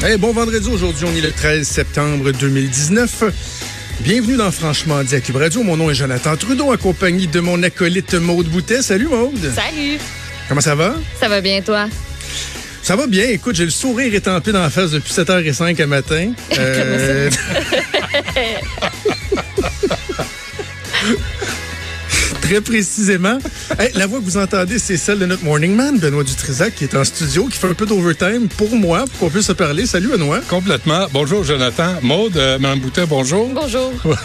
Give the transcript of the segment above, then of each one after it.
Hey, bon vendredi, aujourd'hui, on est le 13 septembre 2019. Bienvenue dans Franchement dit à Cube Radio. Mon nom est Jonathan Trudeau, accompagné de mon acolyte Maude Boutet. Salut Maude. Salut. Comment ça va? Ça va bien, toi? Ça va bien. Écoute, j'ai le sourire étampé dans la face depuis 7h05 à matin. Euh... Très précisément. Hey, la voix que vous entendez, c'est celle de notre morning man, Benoît Dutrisac, qui est en studio, qui fait un peu d'overtime pour moi, pour qu'on puisse se parler. Salut, Benoît. Complètement. Bonjour, Jonathan. Maude, euh, Mme Boutet, bonjour. Bonjour.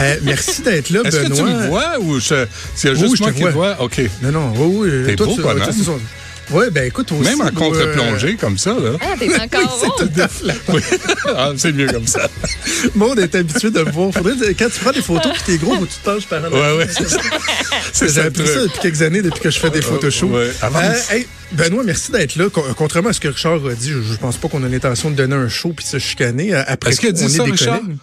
Euh, merci d'être là, Est-ce Benoît. que tu me vois ou je- s'il y a Oui, juste je moi te qui vois. te vois? OK. Non, non, oui, oui. T'es Toi, beau, tu- ouais, c'est. Ouais, ben écoute, aussi. Même en contre-plongée comme ça, là. Ah, t'es encore c'est. Oui. Ah, c'est mieux comme ça. Monde est habitué de me voir. Faudrait, quand tu prends des photos puis t'es gros, faut que tu te penches par en Ouais, ouais. C'est J'ai appris truc. ça depuis quelques années, depuis que je fais des photos shows. ouais. Avance. Euh, hey, Benoît, merci d'être là. Con- Contrairement à ce que Richard a dit, je, je pense pas qu'on a l'intention de donner un show puis se chicaner. Euh, Après Est-ce qu'il a dit on est des Richard? collègues.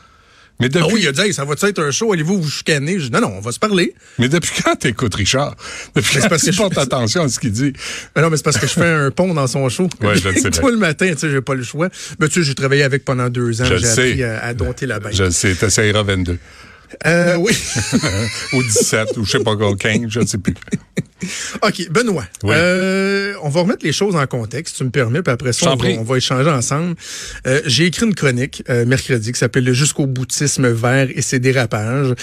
Mais Ah depuis, oui, il a dit, Hey, ça va être un show, allez-vous vous chicaner? Je dis, non, non, on va se parler. mais depuis quand t'écoutes Richard? Depuis quand parce tu que je- portes attention à ce qu'il dit? Mais non, mais c'est parce que je fais un pont dans son show. Ouais, je le sais. Tout le matin, tu sais, j'ai pas le choix. Mais tu sais, j'ai travaillé avec pendant deux ans. Je J'ai appris à, à dompter la bête. Je le sais, t'essayeras 22. Euh, oui. ou 17, ou je sais pas quoi, 15, je ne sais plus. OK, Benoît. Oui. Euh, on va remettre les choses en contexte, si tu me permets, puis après ça, va, on va échanger ensemble. Euh, J'ai écrit une chronique euh, mercredi qui s'appelle Le jusqu'au boutisme vert et ses dérapages.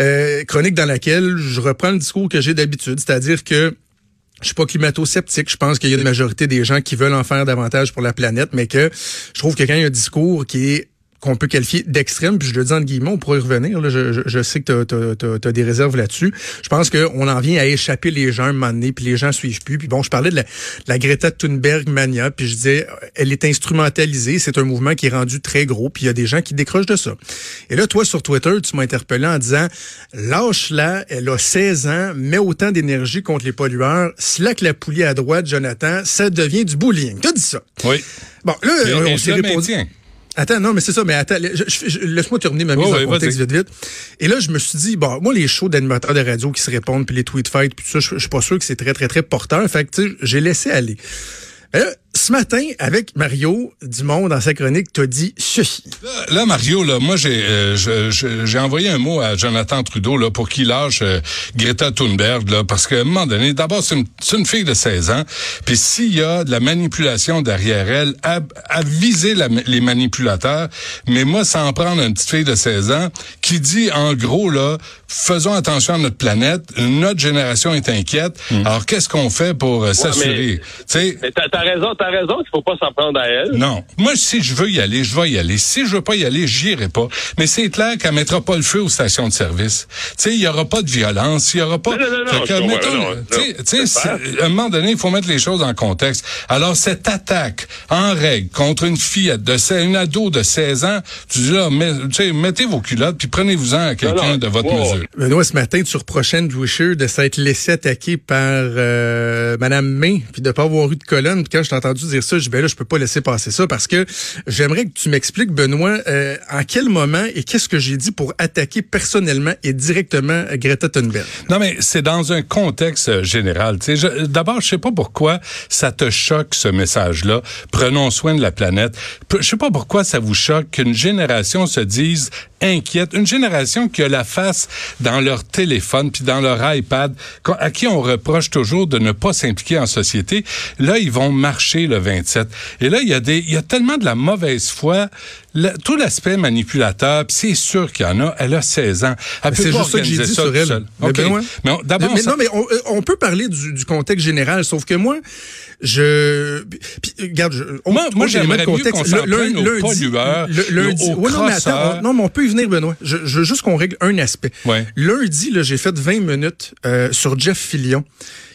Euh, chronique dans laquelle je reprends le discours que j'ai d'habitude, c'est-à-dire que je suis pas climato-sceptique. Je pense qu'il y a une majorité des gens qui veulent en faire davantage pour la planète, mais que je trouve que quand il y a un discours qui est qu'on peut qualifier d'extrême, puis je le dis en guillemets, on pourrait y revenir. Là, je, je, je sais que tu as, des réserves là-dessus. Je pense qu'on en vient à échapper les gens un moment donné, puis les gens suivent plus. Puis bon, je parlais de la, de la Greta Thunberg mania, puis je disais, elle est instrumentalisée, c'est un mouvement qui est rendu très gros, puis il y a des gens qui décrochent de ça. Et là, toi, sur Twitter, tu m'as interpellé en disant, lâche-la, elle a 16 ans, met autant d'énergie contre les pollueurs, slack la poulie à droite, Jonathan, ça devient du bullying. T'as dit ça. Oui. Bon, là, on s'est répondu. Attends, non, mais c'est ça, mais attends, je- je- je- laisse-moi terminer ma mise en contexte vite, vite. Et là, je me suis dit, bon, moi, les shows d'animateurs de radio qui se répondent, puis les tweet fights, puis tout ça, je, je suis pas sûr que c'est très, très, très porteur. Fait que, tu sais, j'ai laissé aller. Là, ce matin, avec Mario Dumont, dans sa chronique, t'as dit ceci. Là, là, Mario, là, moi, j'ai euh, envoyé un mot à Jonathan Trudeau là, pour qu'il lâche euh, Greta Thunberg, là, parce qu'à un moment donné, d'abord, c'est une, c'est une fille de 16 ans, puis s'il y a de la manipulation derrière elle, à, à viser la- les manipulateurs, mais moi, sans prendre une petite fille de 16 ans, qui dit, en gros, là, faisons attention à notre planète, notre génération est inquiète, alors qu'est-ce qu'on fait pour euh, s'assurer? Tu sais, Mais t'as, t'as raison, t'as raison qu'il faut pas s'en prendre à elle. non. Moi, si je veux y aller, je vais y aller. Si je veux pas y aller, j'irai pas. Mais c'est clair qu'elle mettra pas le feu aux stations de service. Tu sais, il y aura pas de violence, il y aura pas... Non, non, non, que, mettons, tu sais, à un moment donné, il faut mettre les choses en contexte. Alors, cette attaque en règle contre une fillette de 16, une ado de 16 ans, tu dis là, sais, mettez vos culottes puis prenez-vous-en à quelqu'un de votre wow. mesure. Benoît, ce matin, tu reprochais Andrew Scheer de s'être laissé attaquer par euh, Madame May, puis de pas avoir eu de colonne. Puis quand je t'ai entendu dire ça, je ben là, je peux pas laisser passer ça parce que j'aimerais que tu m'expliques, Benoît, euh, en quel moment et qu'est-ce que j'ai dit pour attaquer personnellement et directement Greta Thunberg? Non, mais c'est dans un contexte général. D'abord, je sais pas pourquoi ça te choque ce message-là. Prenons soin de la planète. Je sais pas pourquoi ça vous choque qu'une génération se dise inquiète. Une génération qui a la face dans leur téléphone puis dans leur iPad, à qui on reproche toujours de ne pas s'impliquer en société. Là, ils vont marcher le 27. Et là, il y a des, il y a tellement de la mauvaise foi. Le- tout l'aspect manipulateur, puis c'est sûr qu'il y en a. Elle a 16 ans. Elle Mais peut C'est pas juste ça que j'ai dit ça sur elle. seule. Mais Mais on- d'abord, mais ça- non, mais on, euh, on peut parler du, du contexte général, sauf que moi, je, puis, regarde, je, on, Moi- moi, j'aimerais mieux qu'on s'en prenne aux pollueurs, le- lundi, aux ouais, non, mais attends, on- non, mais on peut y venir, Benoît. Je, je veux juste qu'on règle un aspect. Ouais. Lundi, là, j'ai fait 20 minutes euh, sur Jeff Fillion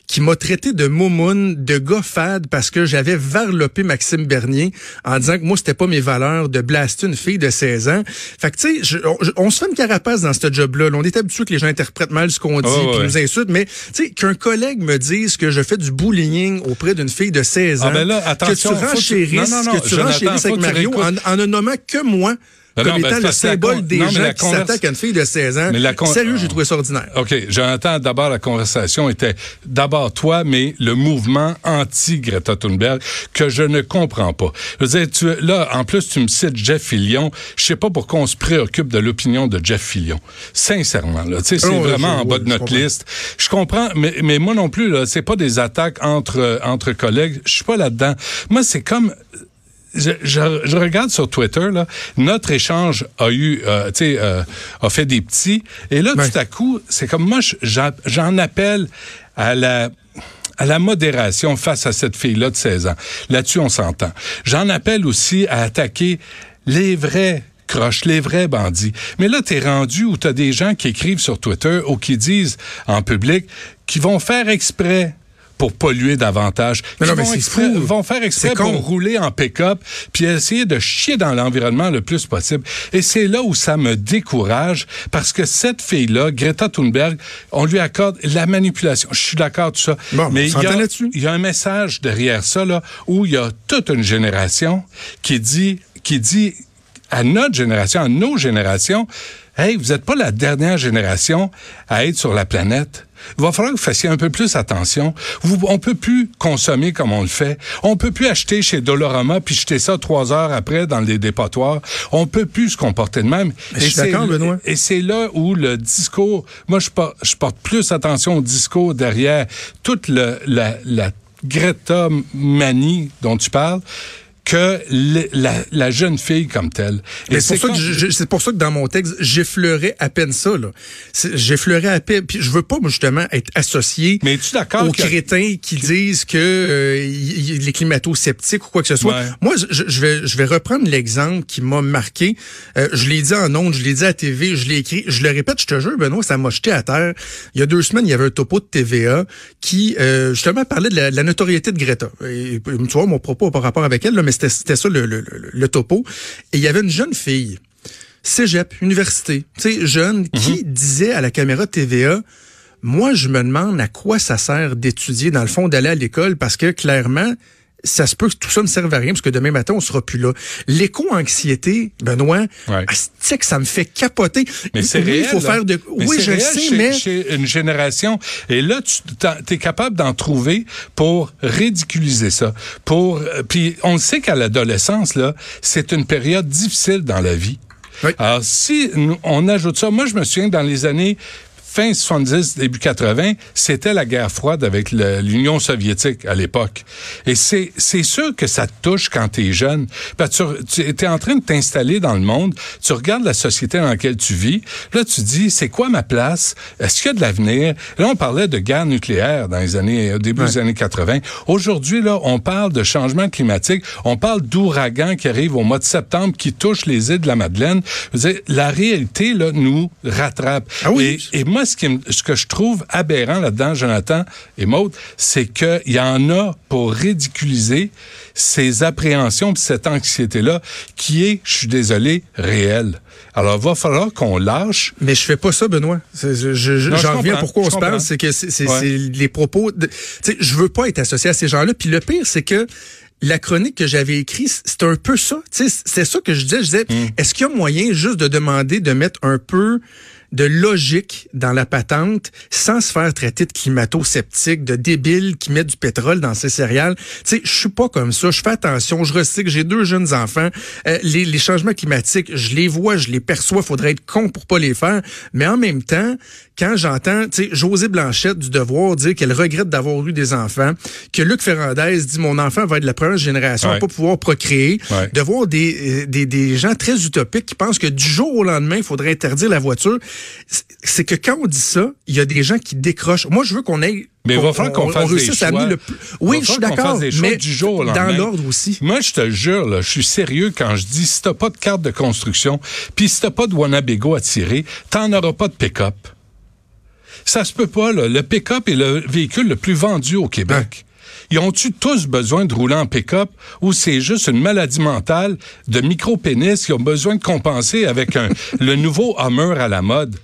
qui m'a traité de moumoune, de gars fade parce que j'avais varlopé Maxime Bernier en disant que moi, c'était pas mes valeurs de blaster une fille de 16 ans. Fait que, tu sais, on, se fait une carapace dans ce job-là. là. On est habitué que les gens interprètent mal ce qu'on dit Ah, puis ouais. nous insultent, mais, tu sais, qu'un collègue me dise que je fais du bullying auprès d'une fille de 16 ans, Ah, ben là, que tu faut que tu- renchérisses, que tu renchérisses avec Mario en, en ne nommant que moi, Ben comme non, ben, étant c'est le symbole con- des non, gens qui converse- s'attaquent à une fille de 16 ans. Mais con- Sérieux, j'ai trouvé ça ordinaire. OK, j'entends d'abord la conversation était d'abord toi, mais le mouvement anti-Greta Thunberg que je ne comprends pas. Je veux dire, tu, là, en plus, tu me cites Jeff Fillion. Je sais pas pourquoi on se préoccupe de l'opinion de Jeff Fillion. Sincèrement, là, tu sais, c'est Oh, vraiment je- en bas de notre liste. Je comprends, mais, mais moi non plus, là, c'est pas des attaques entre, euh, entre collègues. Je suis pas là-dedans. Moi, c'est comme, je, je- je regarde sur Twitter, là, notre échange a eu, euh, tu sais, euh, a fait des petits. Et là, tout à coup, c'est comme moi, je- j'en j'en appelle à la à la modération face à cette fille-là de 16 ans. Là-dessus, on s'entend. J'en appelle aussi à attaquer les vrais croches, les vrais bandits. Mais là, t'es rendu où t'as des gens qui écrivent sur Twitter ou qui disent en public qui vont faire exprès pour polluer davantage. Mais non, mais vont, exprès- fou. vont faire exprès pour con. rouler en pick-up puis essayer de chier dans l'environnement le plus possible. Et c'est là où ça me décourage parce que cette fille-là, Greta Thunberg, on lui accorde la manipulation. Je suis d'accord tout ça. Bon, mais y, il y a un message derrière ça là où il y a toute une génération qui dit qui dit à notre génération, à nos générations, hey, vous n'êtes pas la dernière génération à être sur la planète. Il va falloir que vous fassiez un peu plus attention. Vous, on peut plus consommer comme on le fait. On peut plus acheter chez Dolorama puis jeter ça trois heures après dans les dépotoirs. On peut plus se comporter de même. Mais je suis c'est- d'accord, Benoît. Et c'est là où le discours, moi je porte, je porte plus attention au discours derrière toute le, la, la Greta manie dont tu parles que le- la, la jeune fille comme telle. Mais c'est pour, c'est pour ça que dans mon texte, j'effleurais à peine ça. là. J'effleurais à peine. Puis je veux pas, justement, être associé Mais es-tu d'accord aux que- crétins qui disent que euh, y- y- les climato-sceptiques ou quoi que ce soit? Ouais. Moi, je, je vais, je vais reprendre l'exemple qui m'a marqué. Euh, je l'ai dit en ondes, je l'ai dit à TV, je l'ai écrit. Je le répète, je te jure, Benoît, ça m'a jeté à terre. Il y a deux semaines, il y avait un topo de TVA qui, euh, justement, parlait de la, de la notoriété de Greta. Et, tu vois, mon propos pas rapport avec elle, là, mais c'était ça le, le, le, le topo. Et il y avait une jeune fille, cégep, université, tu sais, jeune, qui disait à la caméra TVA, moi, je me demande à quoi ça sert d'étudier, dans le fond, d'aller à l'école, parce que clairement, ça se peut que tout ça ne serve à rien, parce que demain matin, on sera plus là. L'éco-anxiété, Benoît, Ouais. que ça me fait capoter. Mais c'est oui, réel. il faut là. faire de... Mais oui, je réel sais, chez, mais... chez une génération. Et là, tu es capable d'en trouver pour ridiculiser ça. Pour euh, puis on sait qu'à l'adolescence là, c'est une période difficile dans la vie. Oui. Alors si on ajoute ça, moi je me souviens dans les années fin 70, début 80, c'était la guerre froide avec l'Union soviétique à l'époque. Et c'est c'est sûr que ça te touche quand tu es jeune. Parce que tu es en train de t'installer dans le monde, tu regardes la société dans laquelle tu vis, là tu dis, c'est quoi ma place? Est-ce qu'il y a de l'avenir? Là, on parlait de guerre nucléaire dans les années, au début des années 80. Aujourd'hui, là, on parle de changement climatique, on parle d'ouragans qui arrivent au mois de septembre, qui touchent les îles de la Madeleine. Je veux dire, la réalité, là, nous rattrape. Ah oui. Et, et moi, ce, qui me- ce que je trouve aberrant là-dedans, Jonathan et Maude, c'est qu'il y en a pour ridiculiser ces appréhensions, cette anxiété-là, qui est, je suis désolé, réelle. Alors, va falloir qu'on lâche. Mais je fais pas ça, Benoît. C'est- je- je- J'en reviens comprends, pourquoi on se parle, c'est que c'est Ouais. les propos. De, je veux pas être associé à ces gens-là. Puis le pire, c'est que la chronique que j'avais écrite, c'est un peu ça. C'est ça que je disais. Je disais, Hmm. est-ce qu'il y a moyen juste de demander de mettre un peu de logique dans la patente sans se faire traiter de climato-sceptique, de débile qui met du pétrole dans ses céréales. Tu sais, je suis pas comme ça. Je fais attention. Je recycle. J'ai deux jeunes enfants. Euh, les, les changements climatiques, je les vois, je les perçois. Faudrait être con pour pas les faire. Mais en même temps, quand j'entends, tu sais, José Blanchette du Devoir dire qu'elle regrette d'avoir eu des enfants, que Luc Ferrandez dit mon enfant va être la première génération à Ouais. pas pouvoir procréer, Ouais. de voir des, euh, des, des gens très utopiques qui pensent que du jour au lendemain, il faudrait interdire la voiture. C'est- que quand on dit ça, il y a des gens qui décrochent. Moi, je veux qu'on ait... Mais il va falloir qu'on on- fasse des choix. Oui, je suis d'accord, mais du jour au dans l'ordre aussi. Moi, je te jure, là, je suis sérieux quand je dis si t'as pas de carte de construction, puis si t'as pas de Wannabago à tirer, t'en auras pas de pick-up. Ça se peut pas, là. Le pick-up est le véhicule le plus vendu au Québec. Ils ont-tu tous besoin de rouler en pick-up ou c'est juste une maladie mentale de micro-pénis qui ont besoin de compenser avec un, le nouveau Hummer à la mode?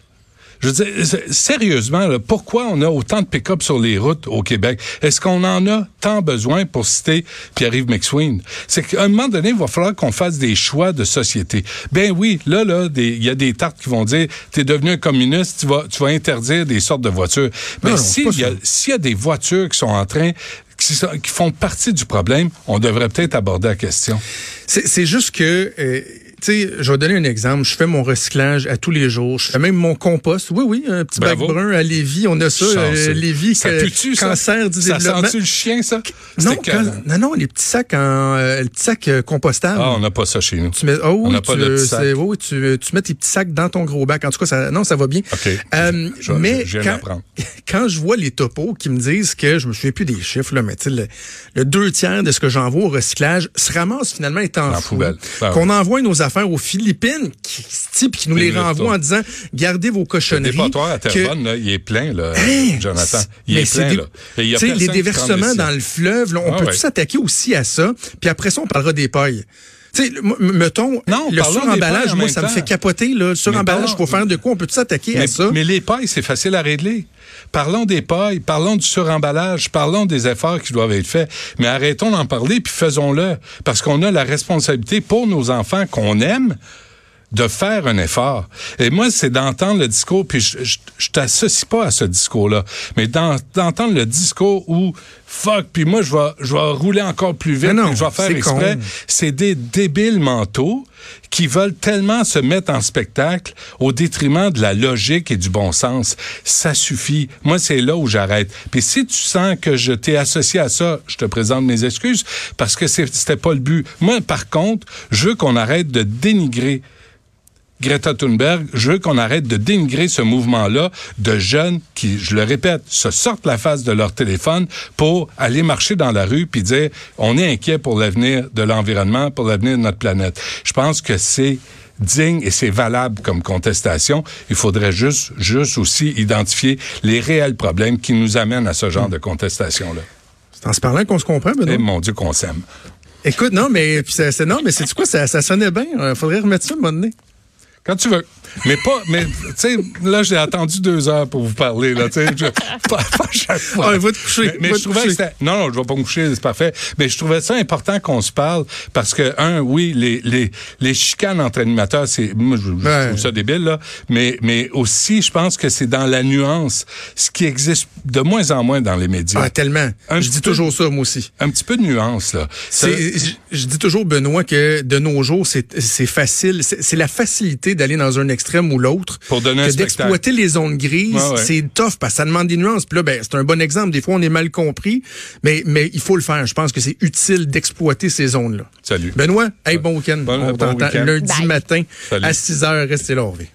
Je veux dire, sérieusement, là, pourquoi on a autant de pick-up sur les routes au Québec? Est-ce qu'on en a tant besoin pour citer Pierre-Yves McSween? C'est qu'à un moment donné, il va falloir qu'on fasse des choix de société. Ben oui, là, là, il y a des tartes qui vont dire, t'es devenu un communiste, tu vas, tu vas interdire des sortes de voitures. Mais non, s'il y a, y a des voitures qui sont en train qui, sont- qui font partie du problème, on devrait peut-être aborder la question. C'est juste que, euh, tu sais, je vais donner un exemple. Je fais mon recyclage à tous les jours. Je fais même mon compost. Oui, oui, un petit Bravo. bac brun à Lévis. On a ça, euh, Lévis, ça que- pue-tu, ça? du ça développement. sent-tu le chien, ça? Non, quand- non, non, les petits sacs en, euh, le petit sac euh, compostable. Ah, on n'a pas ça chez nous. Tu mets, oh, On oui, n'a pas tu, de petits sacs. oui, oui, tu, tu mets tes petits sacs dans ton gros bac. En tout cas, ça, non, ça va bien. OK. Euh, Je- je- mais je viens quand, quand je vois les topos qui me disent que, je me souviens plus des chiffres, là, mais tu le, le deux tiers de ce que j'envoie au recyclage se ramasse finalement étant En fou. Ben Qu'on envoie nos affaires aux Philippines, qui, type, qui nous les là. en disant, gardez vos Le cochonneries. dépotoir à que- Terrebonne, là, il est plein, là, Hein? Jonathan. Il est c'est plein, là. Et il y a les déversements le dans le fleuve, là, on Ah peut tout s'attaquer aussi à ça? Puis après ça, on parlera des pailles. Tu sais, m- mettons, Non, le suremballage, moi, ça me fait capoter. Là. Le suremballage, faut faire de quoi? On peut s'attaquer à ça? mais les pailles, c'est facile à régler. Parlons des pailles, parlons du suremballage, parlons des efforts qui doivent être faits. Mais arrêtons d'en parler puis faisons-le. Parce qu'on a la responsabilité pour nos enfants qu'on aime de faire un effort. Et moi, c'est d'entendre le discours, puis je, je, je t'associe pas à ce discours-là, mais d'en- d'entendre le discours où fuck, puis moi, je vais, je vais rouler encore plus vite, non, je vais faire exprès. C'est des débiles mentaux qui veulent tellement se mettre en spectacle au détriment de la logique et du bon sens. Ça suffit. Moi, c'est là où j'arrête. Puis si tu sens que je t'ai associé à ça, je te présente mes excuses parce que c'était pas le but. Moi, par contre, je veux qu'on arrête de dénigrer Greta Thunberg, je veux qu'on arrête de dénigrer ce mouvement-là de jeunes qui, je le répète, se sortent la face de leur téléphone pour aller marcher dans la rue puis dire on est inquiet pour l'avenir de l'environnement, pour l'avenir de notre planète. Je pense que c'est digne et c'est valable comme contestation. Il faudrait juste, juste aussi identifier les réels problèmes qui nous amènent à ce genre de contestation-là. C'est en se parlant qu'on se comprend, Benoît. Et mon Dieu qu'on s'aime. Écoute, non, mais c'est non, mais c'est quoi, ça, ça sonnait bien. Il faudrait remettre ça à un moment donné. Quand tu veux. Mais pas, mais, tu sais, là, j'ai attendu deux heures pour vous parler, là, tu sais. je- Pas, pas chaque fois. Ah, va te coucher, Mais, mais va je trouvais coucher. que c'était, non, non, je vais pas me coucher, c'est parfait. Mais je trouvais ça important qu'on se parle parce que, un, oui, les, les, les chicanes entre animateurs, c'est, moi, je, je Ouais. trouve ça débile, là. Mais, mais aussi, je pense que c'est dans la nuance, ce qui existe de moins en moins dans les médias. Ah, tellement. Un je dis peu- toujours ça, moi aussi. Un petit peu de nuance, là. Ça- Je, je dis toujours, Benoît, que de nos jours, c'est facile. C'est c'est la facilité d'aller dans un extrême ou l'autre. Pour donner un que d'exploiter les zones grises, Ouais, ouais. c'est tough parce que ça demande des nuances. Puis là, ben, c'est un bon exemple. Des fois, on est mal compris, mais, mais il faut le faire. Je pense que c'est utile d'exploiter ces zones-là. Salut. Benoît, hey, bon week-end. Bon- on bon t'entend lundi Bye. matin Salut. à 6 h. Restez là, on revient.